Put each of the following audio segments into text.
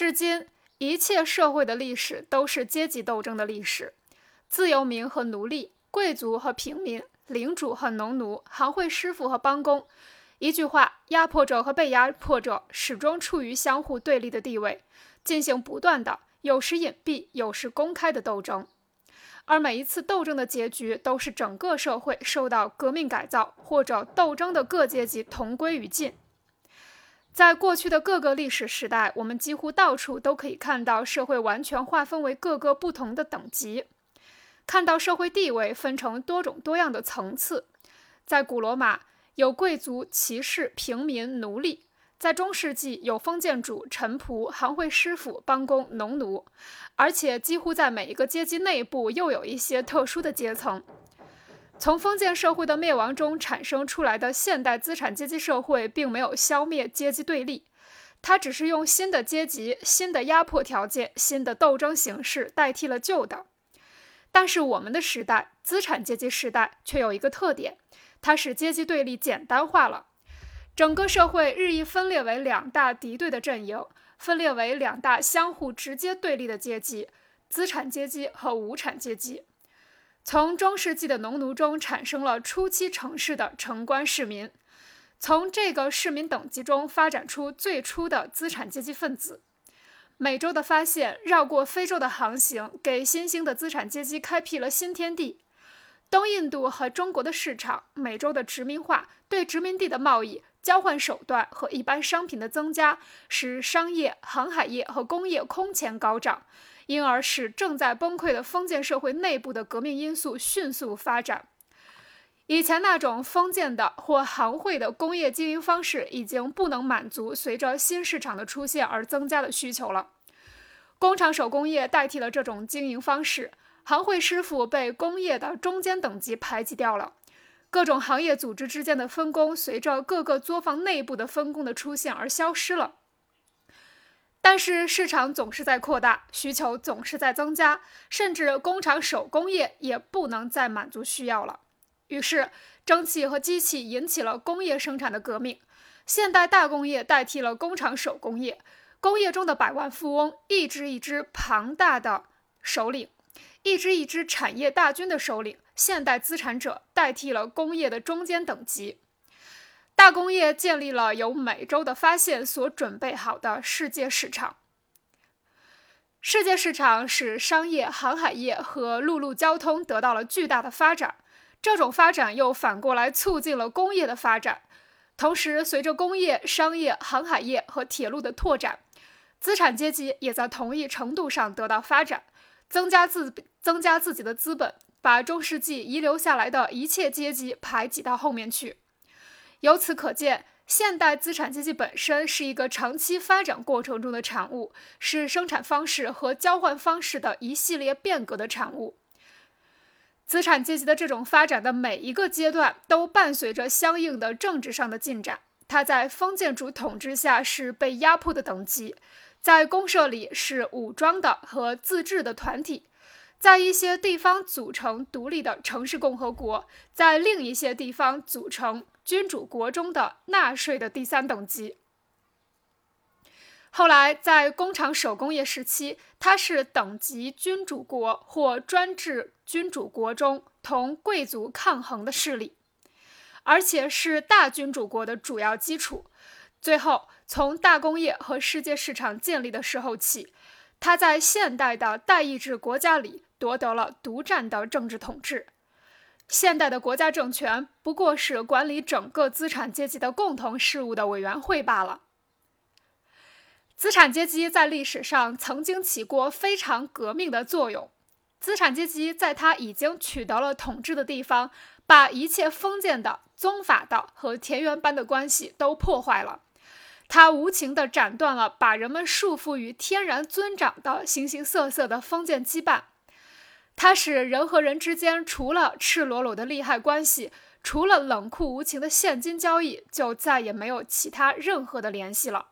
至今，一切社会的历史都是阶级斗争的历史，自由民和奴隶，贵族和平民，领主和农奴，行会师傅和帮工。一句话，压迫者和被压迫者始终处于相互对立的地位，进行不断的、有时隐蔽、有时公开的斗争。而每一次斗争的结局，都是整个社会受到革命改造，或者斗争的各阶级同归于尽。在过去的各个历史时代，我们几乎到处都可以看到社会完全划分为各个不同的等级，看到社会地位分成多种多样的层次。在古罗马，有贵族、骑士、平民、奴隶。在中世纪，有封建主、臣仆、行会师傅、帮工、农奴，而且几乎在每一个阶级内部又有一些特殊的阶层。从封建社会的灭亡中产生出来的现代资产阶级社会，并没有消灭阶级对立，它只是用新的阶级、新的压迫条件、新的斗争形式代替了旧的。但是，我们的时代——资产阶级时代，却有一个特点，它使阶级对立简单化了。整个社会日益分裂为两大敌对的阵营，分裂为两大相互直接对立的阶级：资产阶级和无产阶级。从中世纪的农奴中产生了初期城市的城关市民，从这个市民等级中发展出最初的资产阶级分子。美洲的发现，绕过非洲的航行，给新兴的资产阶级开辟了新天地。东印度和中国的市场，美洲的殖民化，对殖民地的贸易。交换手段和一般商品的增加，使商业、航海业和工业空前高涨，因而使正在崩溃的封建社会内部的革命因素迅速发展。以前那种封建的或行会的工业经营方式已经不能满足随着新市场的出现而增加的需求了。工厂手工业代替了这种经营方式，行会师傅被工业的中间等级排挤掉了。各种行业组织之间的分工，随着各个作坊内部的分工的出现而消失了。但是市场总是在扩大，需求总是在增加，甚至工厂手工业也不能再满足需要了。于是，蒸汽和机器引起了工业生产的革命，现代大工业代替了工厂手工业。工业中的百万富翁，一支一支庞大的首领，一支一支产业大军的首领。现代资产者代替了工业的中间等级，大工业建立了由美洲的发现所准备好的世界市场。世界市场使商业、航海业和陆路交通得到了巨大的发展，这种发展又反过来促进了工业的发展。同时，随着工业、商业、航海业和铁路的拓展，资产阶级也在同一程度上得到发展，增加自增加自己的资本。把中世纪遗留下来的一切阶级排挤到后面去。由此可见，现代资产阶级本身是一个长期发展过程中的产物，是生产方式和交换方式的一系列变革的产物。资产阶级的这种发展的每一个阶段，都伴随着相应的政治上的进展。它在封建主统治下是被压迫的等级，在公社里是武装的和自治的团体。在一些地方组成独立的城市共和国，在另一些地方组成君主国中的纳税的第三等级。后来，在工厂手工业时期，它是等级君主国或专制君主国中同贵族抗衡的势力，而且是大君主国的主要基础。最后，从大工业和世界市场建立的时候起，它在现代的代议制国家里。夺得了独占的政治统治。现代的国家政权不过是管理整个资产阶级的共同事务的委员会罢了。资产阶级在历史上曾经起过非常革命的作用。资产阶级在他已经取得了统治的地方，把一切封建的、宗法的和田园般的关系都破坏了。他无情地斩断了把人们束缚于天然尊长的形形色色的封建羁绊。它使人和人之间除了赤裸裸的利害关系，除了冷酷无情的现金交易，就再也没有其他任何的联系了。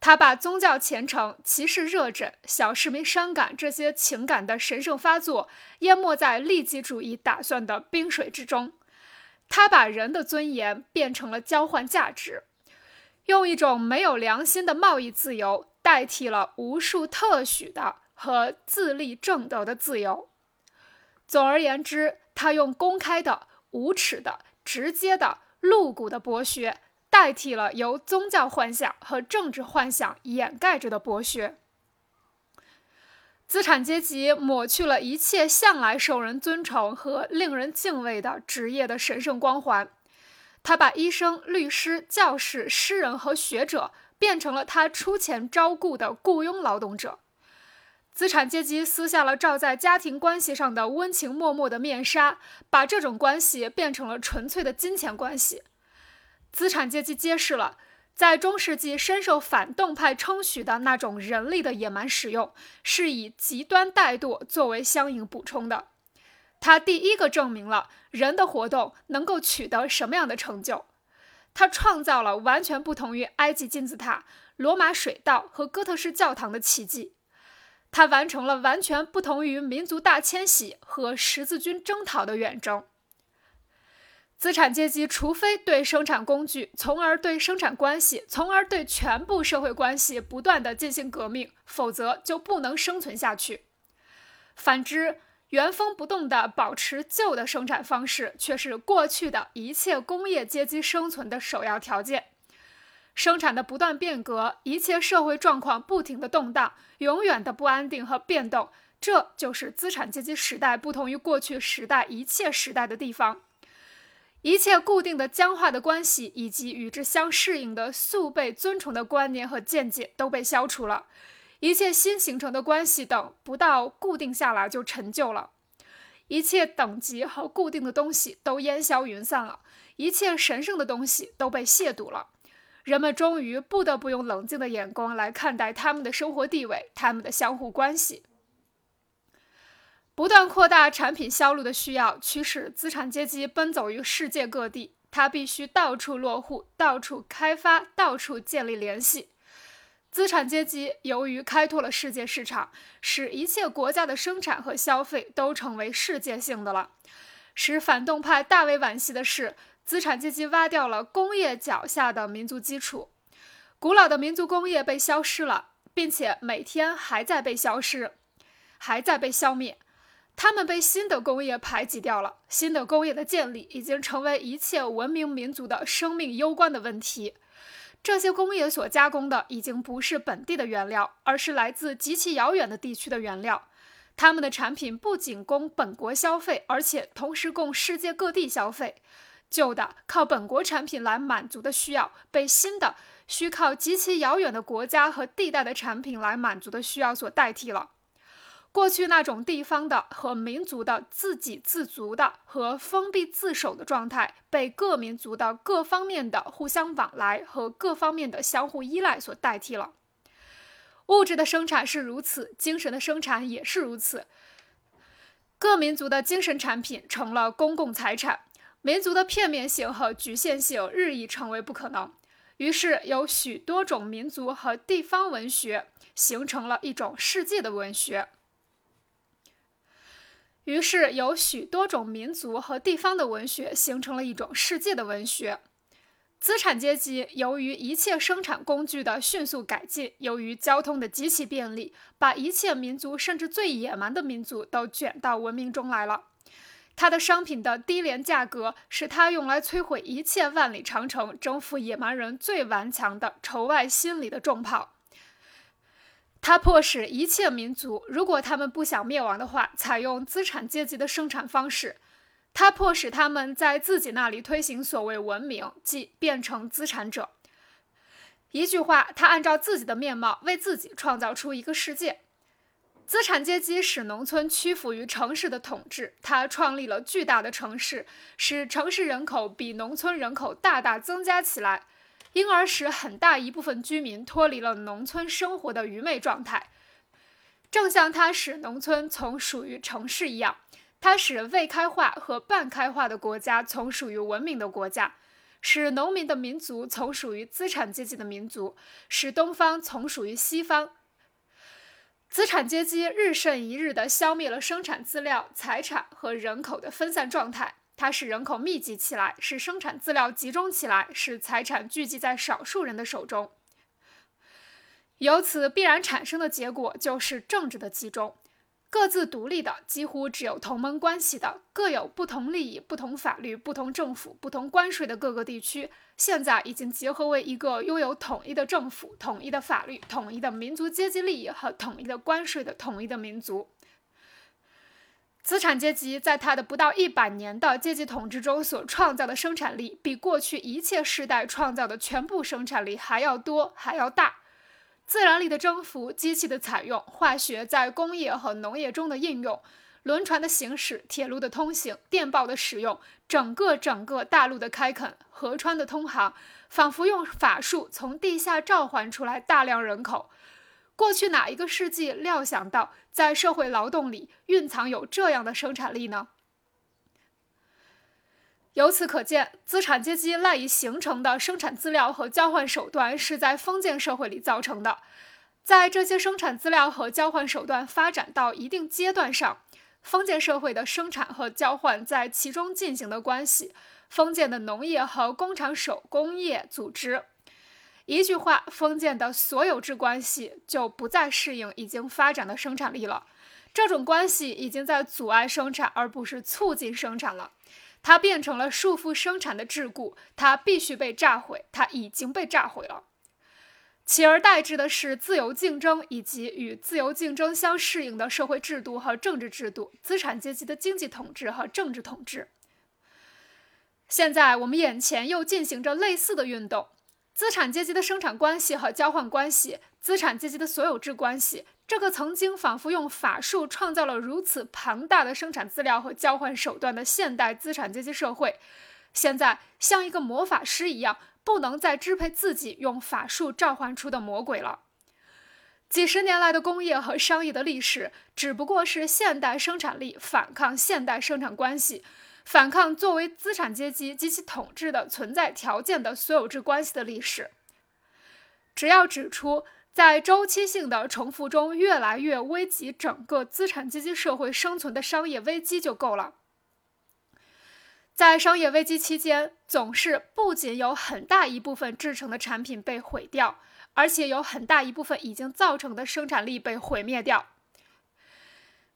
他把宗教虔诚、骑士热忱、小市民伤感这些情感的神圣发作淹没在利己主义打算的冰水之中。他把人的尊严变成了交换价值，用一种没有良心的贸易自由。代替了无数特许的和自立正德的自由。总而言之，他用公开的、无耻的、直接的、露骨的剥削，代替了由宗教幻想和政治幻想掩盖着的剥削。资产阶级抹去了一切向来受人尊崇和令人敬畏的职业的神圣光环，他把医生、律师、教师、诗人和学者变成了他出钱招雇的雇佣劳动者。资产阶级撕下了罩在家庭关系上的温情脉脉的面纱，把这种关系变成了纯粹的金钱关系。资产阶级揭示了。在中世纪深受反动派称许的那种人力的野蛮使用，是以极端怠惰作为相应补充的。他第一个证明了人的活动能够取得什么样的成就。他创造了完全不同于埃及金字塔、罗马水道和哥特式教堂的奇迹。他完成了完全不同于民族大迁徙和十字军征讨的远征。资产阶级除非对生产工具，从而对生产关系，从而对全部社会关系不断的进行革命，否则就不能生存下去。反之，原封不动的保持旧的生产方式，却是过去的一切工业阶级生存的首要条件。生产的不断变革，一切社会状况不停的动荡，永远的不安定和变动，这就是资产阶级时代不同于过去时代一切时代的地方。一切固定的僵化的关系，以及与之相适应的素被尊崇的观念和见解都被消除了。一切新形成的关系等不到固定下来就陈旧了。一切等级和固定的东西都烟消云散了。一切神圣的东西都被亵渎了。人们终于不得不用冷静的眼光来看待他们的生活地位，他们的相互关系。不断扩大产品销路的需要，驱使资产阶级奔走于世界各地。他必须到处落户，到处开发，到处建立联系。资产阶级由于开拓了世界市场，使一切国家的生产和消费都成为世界性的了。使反动派大为惋惜的是，资产阶级挖掉了工业脚下的民族基础，古老的民族工业被消失了，并且每天还在被消失，还在被消灭。他们被新的工业排挤掉了。新的工业的建立已经成为一切文明民族的生命攸关的问题。这些工业所加工的已经不是本地的原料，而是来自极其遥远的地区的原料。他们的产品不仅供本国消费，而且同时供世界各地消费。旧的靠本国产品来满足的需要，被新的需靠极其遥远的国家和地带的产品来满足的需要所代替了。过去那种地方的和民族的自给自足的和封闭自守的状态，被各民族的各方面的互相往来和各方面的相互依赖所代替了。物质的生产是如此，精神的生产也是如此。各民族的精神产品成了公共财产，民族的片面性和局限性日益成为不可能。于是，有许多种民族和地方文学形成了一种世界的文学。于是，有许多种民族和地方的文学形成了一种世界的文学。资产阶级由于一切生产工具的迅速改进，由于交通的极其便利，把一切民族，甚至最野蛮的民族，都卷到文明中来了。他的商品的低廉价格，使他用来摧毁一切万里长城、征服野蛮人最顽强的仇外心理的重炮。他迫使一切民族，如果他们不想灭亡的话，采用资产阶级的生产方式。他迫使他们在自己那里推行所谓文明，即变成资产者。一句话，他按照自己的面貌为自己创造出一个世界。资产阶级使农村屈服于城市的统治，他创立了巨大的城市，使城市人口比农村人口大大增加起来。因而使很大一部分居民脱离了农村生活的愚昧状态，正像它使农村从属于城市一样，它使未开化和半开化的国家从属于文明的国家，使农民的民族从属于资产阶级的民族，使东方从属于西方。资产阶级日甚一日地消灭了生产资料、财产和人口的分散状态。它使人口密集起来，使生产资料集中起来，使财产聚集在少数人的手中。由此必然产生的结果就是政治的集中。各自独立的，几乎只有同盟关系的，各有不同利益、不同法律、不同政府、不同关税的各个地区，现在已经结合为一个拥有统一的政府、统一的法律、统一的民族阶级利益和统一的关税的统一的民族。资产阶级在他的不到一百年的阶级统治中所创造的生产力，比过去一切世代创造的全部生产力还要多，还要大。自然力的征服、机器的采用、化学在工业和农业中的应用、轮船的行驶、铁路的通行、电报的使用，整个整个大陆的开垦、河川的通航，仿佛用法术从地下召唤出来大量人口。过去哪一个世纪料想到，在社会劳动里蕴藏有这样的生产力呢？由此可见，资产阶级赖以形成的生产资料和交换手段是在封建社会里造成的。在这些生产资料和交换手段发展到一定阶段上，封建社会的生产和交换在其中进行的关系，封建的农业和工厂手工业组织，一句话，封建的所有制关系就不再适应已经发展的生产力了。这种关系已经在阻碍生产，而不是促进生产了。它变成了束缚生产的桎梏，它必须被炸毁，它已经被炸毁了。取而代之的是自由竞争以及与自由竞争相适应的社会制度和政治制度，资产阶级的经济统治和政治统治。现在我们眼前又进行着类似的运动。资产阶级的生产关系和交换关系，资产阶级的所有制关系，这个曾经仿佛用法术创造了如此庞大的生产资料和交换手段的现代资产阶级社会，现在像一个魔法师一样，不能再支配自己用法术召唤出的魔鬼了。几十年来的工业和商业的历史，只不过是现代生产力反抗现代生产关系。反抗作为资产阶级及其统治的存在条件的所有制关系的历史。只要指出，在周期性的重复中越来越危及整个资产阶级社会生存的商业危机就够了。在商业危机期间，总是不仅有很大一部分制成的产品被毁掉，而且有很大一部分已经造成的生产力被毁灭掉。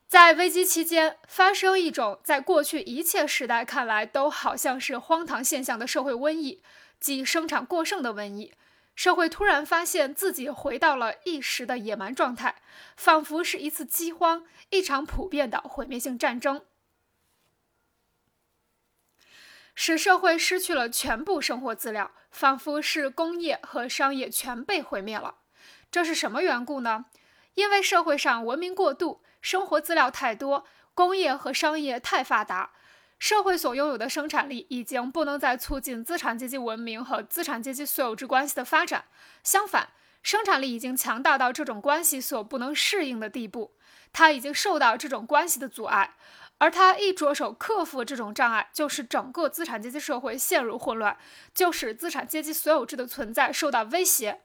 在危机期间发生一种在过去一切时代看来都好像是荒唐现象的社会瘟疫，即生产过剩的瘟疫。社会突然发现自己回到了一时的野蛮状态，仿佛是一次饥荒，一场普遍的毁灭性战争，使社会失去了全部生活资料，仿佛是工业和商业全被毁灭了。这是什么缘故呢？因为社会上文明过度。生活资料太多，工业和商业太发达，社会所拥有的生产力已经不能再促进资产阶级文明和资产阶级所有制关系的发展。相反，生产力已经强大到这种关系所不能适应的地步，它已经受到这种关系的阻碍。而他一着手克服这种障碍，就使整个资产阶级社会陷入混乱，就使资产阶级所有制的存在受到威胁。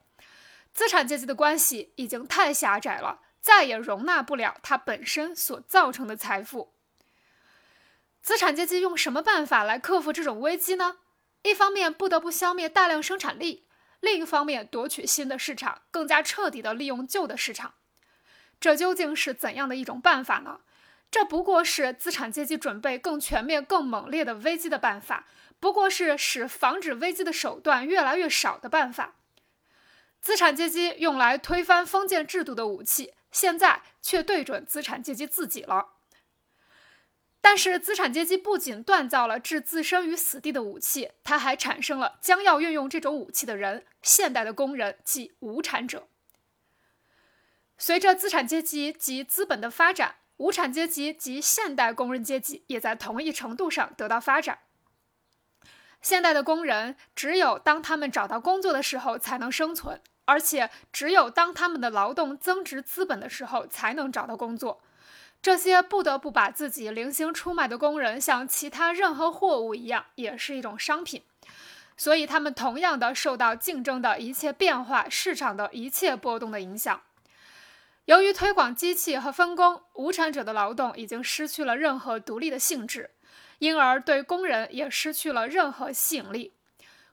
资产阶级的关系已经太狭窄了。再也容纳不了它本身所造成的财富。资产阶级用什么办法来克服这种危机呢？一方面不得不消灭大量生产力，另一方面夺取新的市场，更加彻底地利用旧的市场。这究竟是怎样的一种办法呢？这不过是资产阶级准备更全面、更猛烈的危机的办法，不过是使防止危机的手段越来越少的办法。资产阶级用来推翻封建制度的武器。现在却对准资产阶级自己了。但是，资产阶级不仅锻造了置自身于死地的武器，它还产生了将要运用这种武器的人——现代的工人即无产者。随着资产阶级及资本的发展，无产阶级及现代工人阶级也在同一程度上得到发展。现代的工人只有当他们找到工作的时候才能生存。而且，只有当他们的劳动增值资本的时候，才能找到工作。这些不得不把自己零星出卖的工人，像其他任何货物一样，也是一种商品。所以，他们同样的受到竞争的一切变化、市场的一切波动的影响。由于推广机器和分工，无产者的劳动已经失去了任何独立的性质，因而对工人也失去了任何吸引力。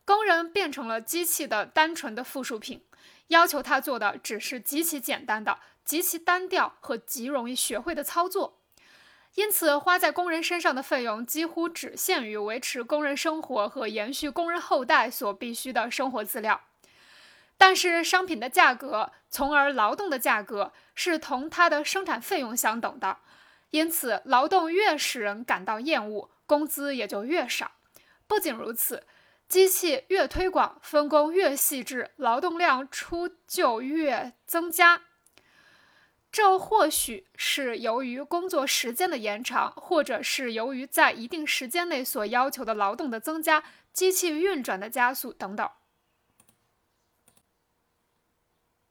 工人变成了机器的单纯的附属品。要求他做的只是极其简单的、极其单调和极容易学会的操作。因此，花在工人身上的费用几乎只限于维持工人生活和延续工人后代所必需的生活资料。但是，商品的价格，从而劳动的价格，是同它的生产费用相等的。因此，劳动越使人感到厌恶，工资也就越少。不仅如此，机器越推广，分工越细致，劳动量出就越增加。这或许是由于工作时间的延长，或者是由于在一定时间内所要求的劳动的增加、机器运转的加速等等。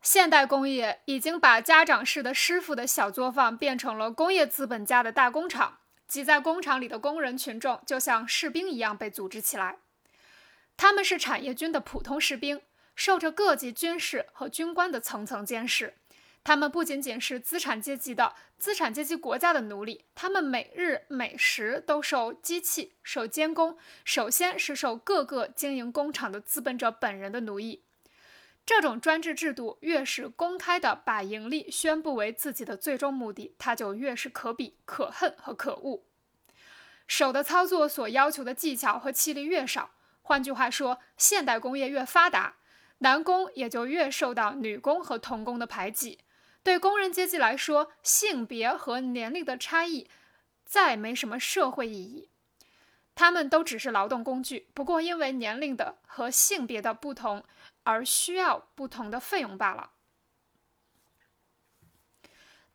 现代工业已经把家长式的师傅的小作坊变成了工业资本家的大工厂，挤在工厂里的工人群众就像士兵一样被组织起来，他们是产业军的普通士兵，受着各级军事和军官的层层监视。他们不仅仅是资产阶级的资产阶级国家的奴隶，他们每日每时都受机器、受监工，首先是受各个经营工厂的资本者本人的奴役。这种专制制度越是公开地把盈利宣布为自己的最终目的，它就越是可鄙、可恨和可恶。手的操作所要求的技巧和气力越少，换句话说，现代工业越发达，男工也就越受到女工和童工的排挤。对工人阶级来说，性别和年龄的差异再没什么社会意义，他们都只是劳动工具，不过因为年龄的和性别的不同而需要不同的费用罢了。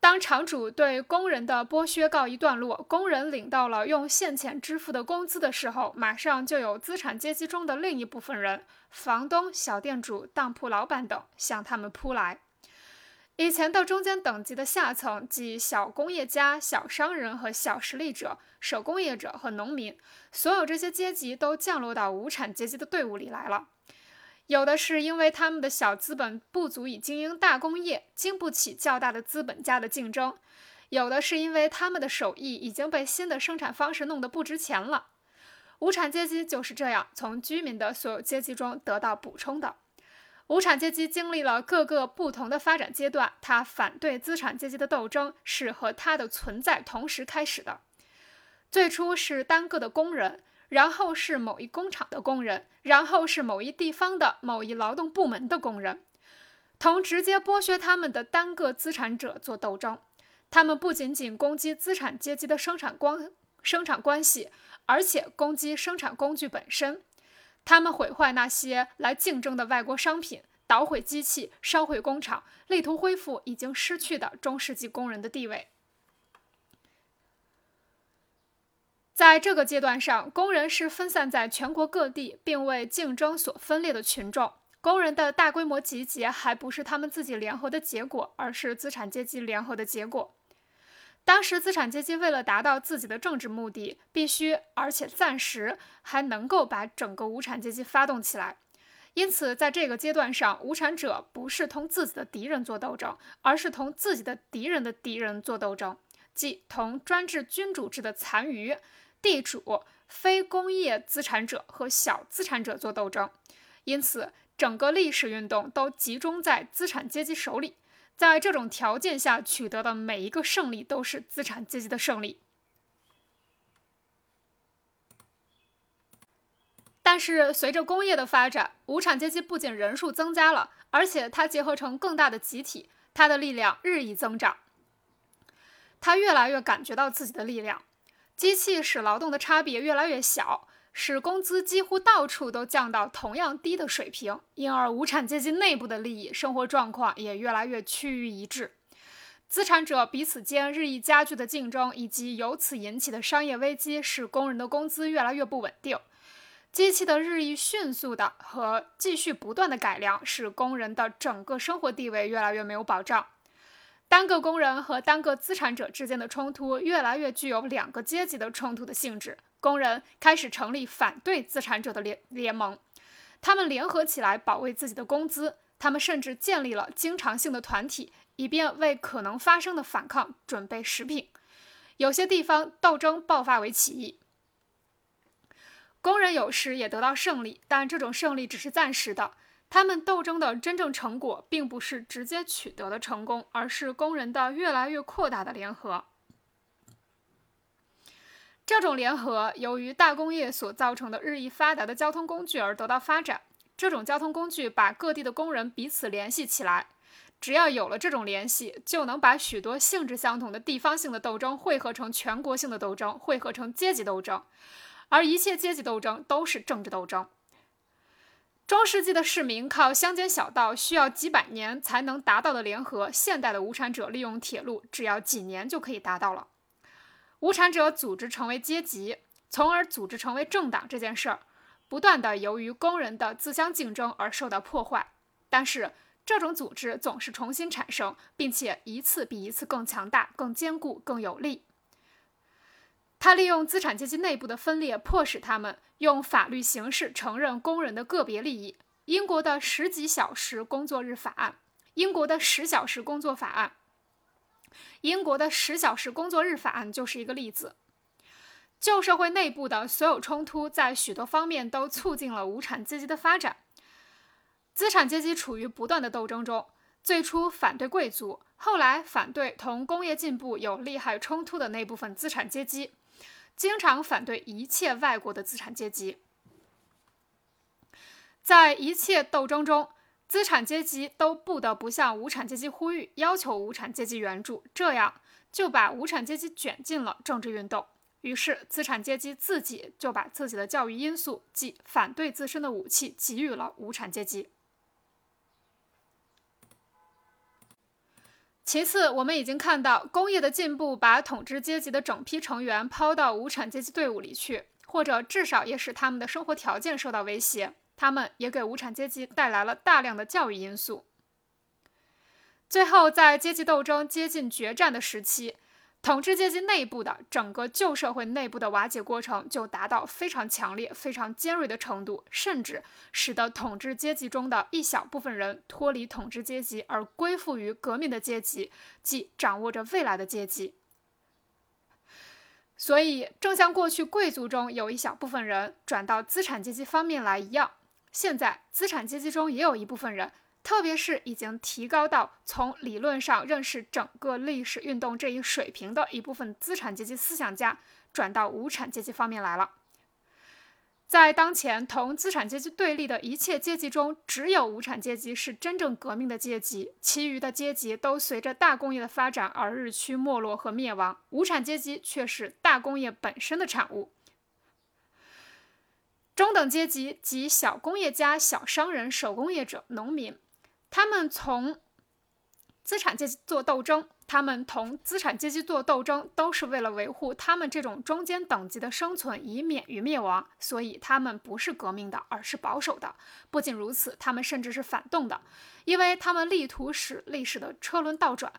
当厂主对工人的剥削告一段落，工人领到了用现钱支付的工资的时候，马上就有资产阶级中的另一部分人——房东、小店主、当铺老板等——向他们扑来。以前的中间等级的下层，即小工业家、小商人和小实力者、手工业者和农民，所有这些阶级都降落到无产阶级的队伍里来了。有的是因为他们的小资本不足以经营大工业，经不起较大的资本家的竞争；有的是因为他们的手艺已经被新的生产方式弄得不值钱了。无产阶级就是这样从居民的所有阶级中得到补充的。无产阶级经历了各个不同的发展阶段，他反对资产阶级的斗争是和他的存在同时开始的。最初是单个的工人，然后是某一工厂的工人，然后是某一地方的某一劳动部门的工人，同直接剥削他们的单个资产者做斗争。他们不仅仅攻击资产阶级的生产关生产关系，而且攻击生产工具本身。他们毁坏那些来竞争的外国商品，捣毁机器，烧毁工厂，力图恢复已经失去的中世纪工人的地位。在这个阶段上，工人是分散在全国各地，并为竞争所分裂的群众。工人的大规模集结还不是他们自己联合的结果，而是资产阶级联合的结果。当时，资产阶级为了达到自己的政治目的，必须而且暂时还能够把整个无产阶级发动起来。因此，在这个阶段上，无产者不是同自己的敌人做斗争，而是同自己的敌人的敌人做斗争，即同专制君主制的残余、地主、非工业资产者和小资产者做斗争。因此，整个历史运动都集中在资产阶级手里。在这种条件下取得的每一个胜利都是资产阶级的胜利。但是，随着工业的发展，无产阶级不仅人数增加了，而且它结合成更大的集体，它的力量日益增长。它越来越感觉到自己的力量，机器使劳动的差别越来越小。使工资几乎到处都降到同样低的水平，因而无产阶级内部的利益、生活状况也越来越趋于一致。资产者彼此间日益加剧的竞争，以及由此引起的商业危机，使工人的工资越来越不稳定。机器的日益迅速的和继续不断的改良，使工人的整个生活地位越来越没有保障。单个工人和单个资产者之间的冲突，越来越具有两个阶级的冲突的性质。工人开始成立反对资产者的联联盟，他们联合起来保卫自己的工资。他们甚至建立了经常性的团体，以便为可能发生的反抗准备食品。有些地方斗争爆发为起义，工人有时也得到胜利，但这种胜利只是暂时的。他们斗争的真正成果，并不是直接取得的成功，而是工人的越来越扩大的联合。这种联合由于大工业所造成的日益发达的交通工具而得到发展。这种交通工具把各地的工人彼此联系起来。只要有了这种联系，就能把许多性质相同的地方性的斗争汇合成全国性的斗争，汇合成阶级斗争。而一切阶级斗争都是政治斗争。中世纪的市民靠乡间小道需要几百年才能达到的联合，现代的无产者利用铁路，只要几年就可以达到了。无产者组织成为阶级，从而组织成为政党这件事儿，不断的由于工人的自相竞争而受到破坏。但是这种组织总是重新产生，并且一次比一次更强大、更坚固、更有力。他利用资产阶级内部的分裂，迫使他们用法律形式承认工人的个别利益。英国的十几小时工作日法案，英国的十小时工作法案。英国的十小时工作日法案就是一个例子。旧社会内部的所有冲突，在许多方面都促进了无产阶级的发展。资产阶级处于不断的斗争中，最初反对贵族，后来反对同工业进步有利害冲突的那部分资产阶级，经常反对一切外国的资产阶级。在一切斗争中。资产阶级都不得不向无产阶级呼吁，要求无产阶级援助，这样就把无产阶级卷进了政治运动。于是，资产阶级自己就把自己的教育因素，即反对自身的武器，给予了无产阶级。其次，我们已经看到，工业的进步把统治阶级的整批成员抛到无产阶级队伍里去，或者至少也使他们的生活条件受到威胁。他们也给无产阶级带来了大量的教育因素。最后，在阶级斗争接近决战的时期，统治阶级内部的整个旧社会内部的瓦解过程就达到非常强烈、非常尖锐的程度，甚至使得统治阶级中的一小部分人脱离统治阶级而归附于革命的阶级，即掌握着未来的阶级。所以，正像过去贵族中有一小部分人转到资产阶级方面来一样。现在，资产阶级中也有一部分人，特别是已经提高到从理论上认识整个历史运动这一水平的一部分资产阶级思想家，转到无产阶级方面来了。在当前同资产阶级对立的一切阶级中，只有无产阶级是真正革命的阶级，其余的阶级都随着大工业的发展而日趋没落和灭亡，无产阶级却是大工业本身的产物。中等阶级及小工业家、小商人、手工业者、农民，他们从资产阶级做斗争，他们同资产阶级做斗争，都是为了维护他们这种中间等级的生存，以免于灭亡。所以，他们不是革命的，而是保守的。不仅如此，他们甚至是反动的，因为他们力图使历史的车轮倒转。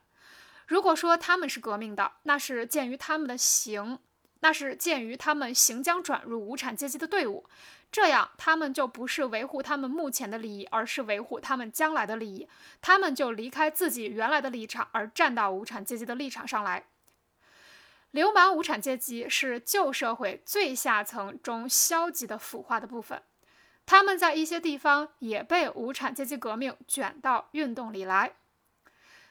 如果说他们是革命的，那是鉴于他们的行。那是鉴于他们行将转入无产阶级的队伍，这样他们就不是维护他们目前的利益，而是维护他们将来的利益。他们就离开自己原来的立场，而站到无产阶级的立场上来。流氓无产阶级是旧社会最下层中消极的腐化的部分，他们在一些地方也被无产阶级革命卷到运动里来。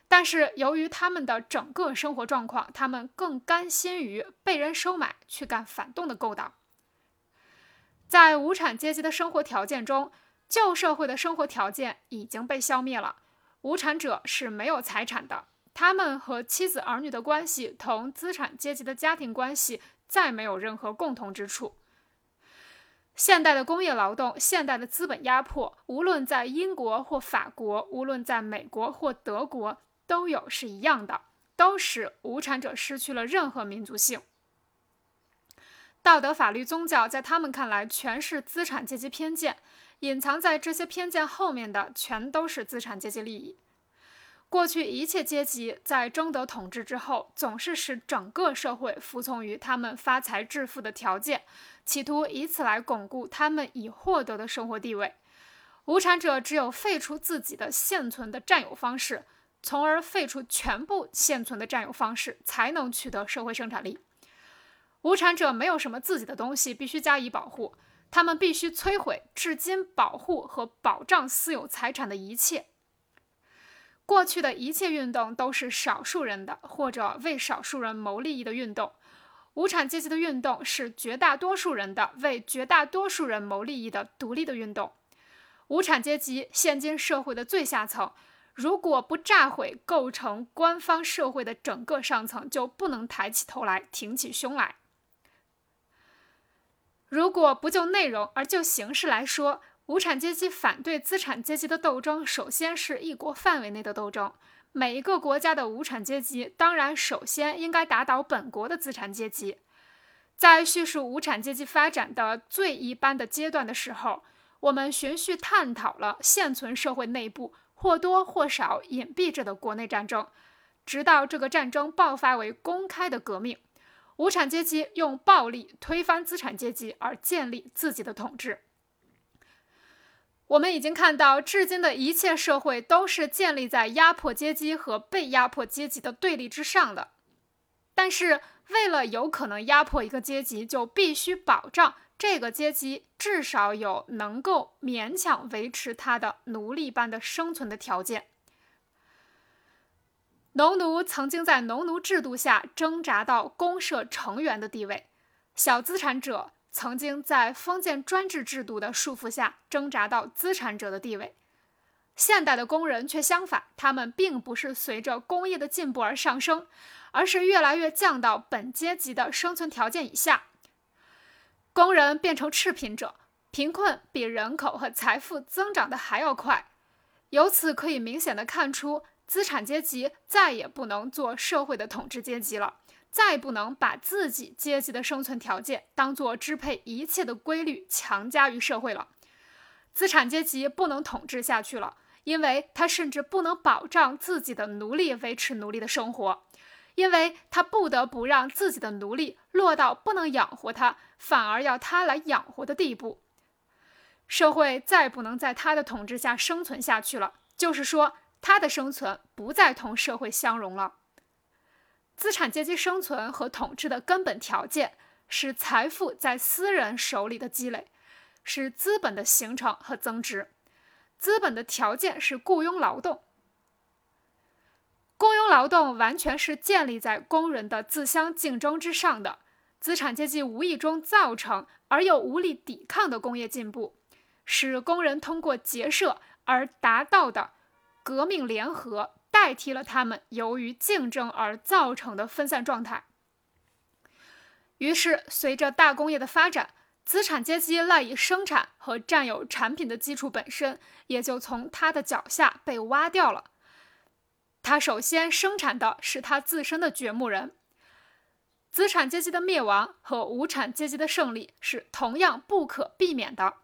但是，由于他们的整个生活状况，他们更甘心于被人收买，去干反动的勾当。在无产阶级的生活条件中，旧社会的生活条件已经被消灭了。无产者是没有财产的，他们和妻子儿女的关系同资产阶级的家庭关系再没有任何共同之处。现代的工业劳动，现代的资本压迫，无论在英国或法国，无论在美国或德国。都有是一样的，都使无产者失去了任何民族性。道德、法律、宗教，在他们看来全是资产阶级偏见，隐藏在这些偏见后面的全都是资产阶级利益。过去一切阶级在争得统治之后，总是使整个社会服从于他们发财致富的条件，企图以此来巩固他们已获得的生活地位。无产者只有废除自己的现存的占有方式。从而废除全部现存的占有方式，才能取得社会生产力。无产者没有什么自己的东西必须加以保护，他们必须摧毁至今保护和保障私有财产的一切。过去的一切运动都是少数人的或者为少数人谋利益的运动，无产阶级的运动是绝大多数人的为绝大多数人谋利益的独立的运动。无产阶级现今社会的最下层，如果不炸毁构成官方社会的整个上层，就不能抬起头来挺起胸来。如果不就内容而就形式来说，无产阶级反对资产阶级的斗争，首先是一国范围内的斗争。每一个国家的无产阶级当然首先应该打倒本国的资产阶级。在叙述无产阶级发展的最一般的阶段的时候，我们循序探讨了现存社会内部或多或少隐蔽着的国内战争，直到这个战争爆发为公开的革命，无产阶级用暴力推翻资产阶级而建立自己的统治。我们已经看到，至今的一切社会都是建立在压迫阶级和被压迫阶级的对立之上的。但是，为了有可能压迫一个阶级，就必须保障这个阶级至少有能够勉强维持他的奴隶般的生存的条件。农奴曾经在农奴制度下挣扎到公社成员的地位，小资产者。曾经在封建专制制度的束缚下挣扎到资产者的地位，现代的工人却相反，他们并不是随着工业的进步而上升，而是越来越降到本阶级的生存条件以下。工人变成赤贫者，贫困比人口和财富增长的还要快。由此可以明显的看出，资产阶级再也不能做社会的统治阶级了。再不能把自己阶级的生存条件当做支配一切的规律强加于社会了。资产阶级不能统治下去了，因为他甚至不能保障自己的奴隶维持奴隶的生活，因为他不得不让自己的奴隶落到不能养活他，反而要他来养活的地步。社会再不能在他的统治下生存下去了，就是说，他的生存不再同社会相容了。资产阶级生存和统治的根本条件是财富在私人手里的积累，是资本的形成和增值。资本的条件是雇佣劳动，雇佣劳动完全是建立在工人的自相竞争之上的。资产阶级无意中造成而又无力抵抗的工业进步，使工人通过结社而达到的革命联合。代替了他们由于竞争而造成的分散状态。于是，随着大工业的发展，资产阶级赖以生产和占有产品的基础本身也就从他的脚下被挖掉了。他首先生产的是他自身的掘墓人。资产阶级的灭亡和无产阶级的胜利是同样不可避免的。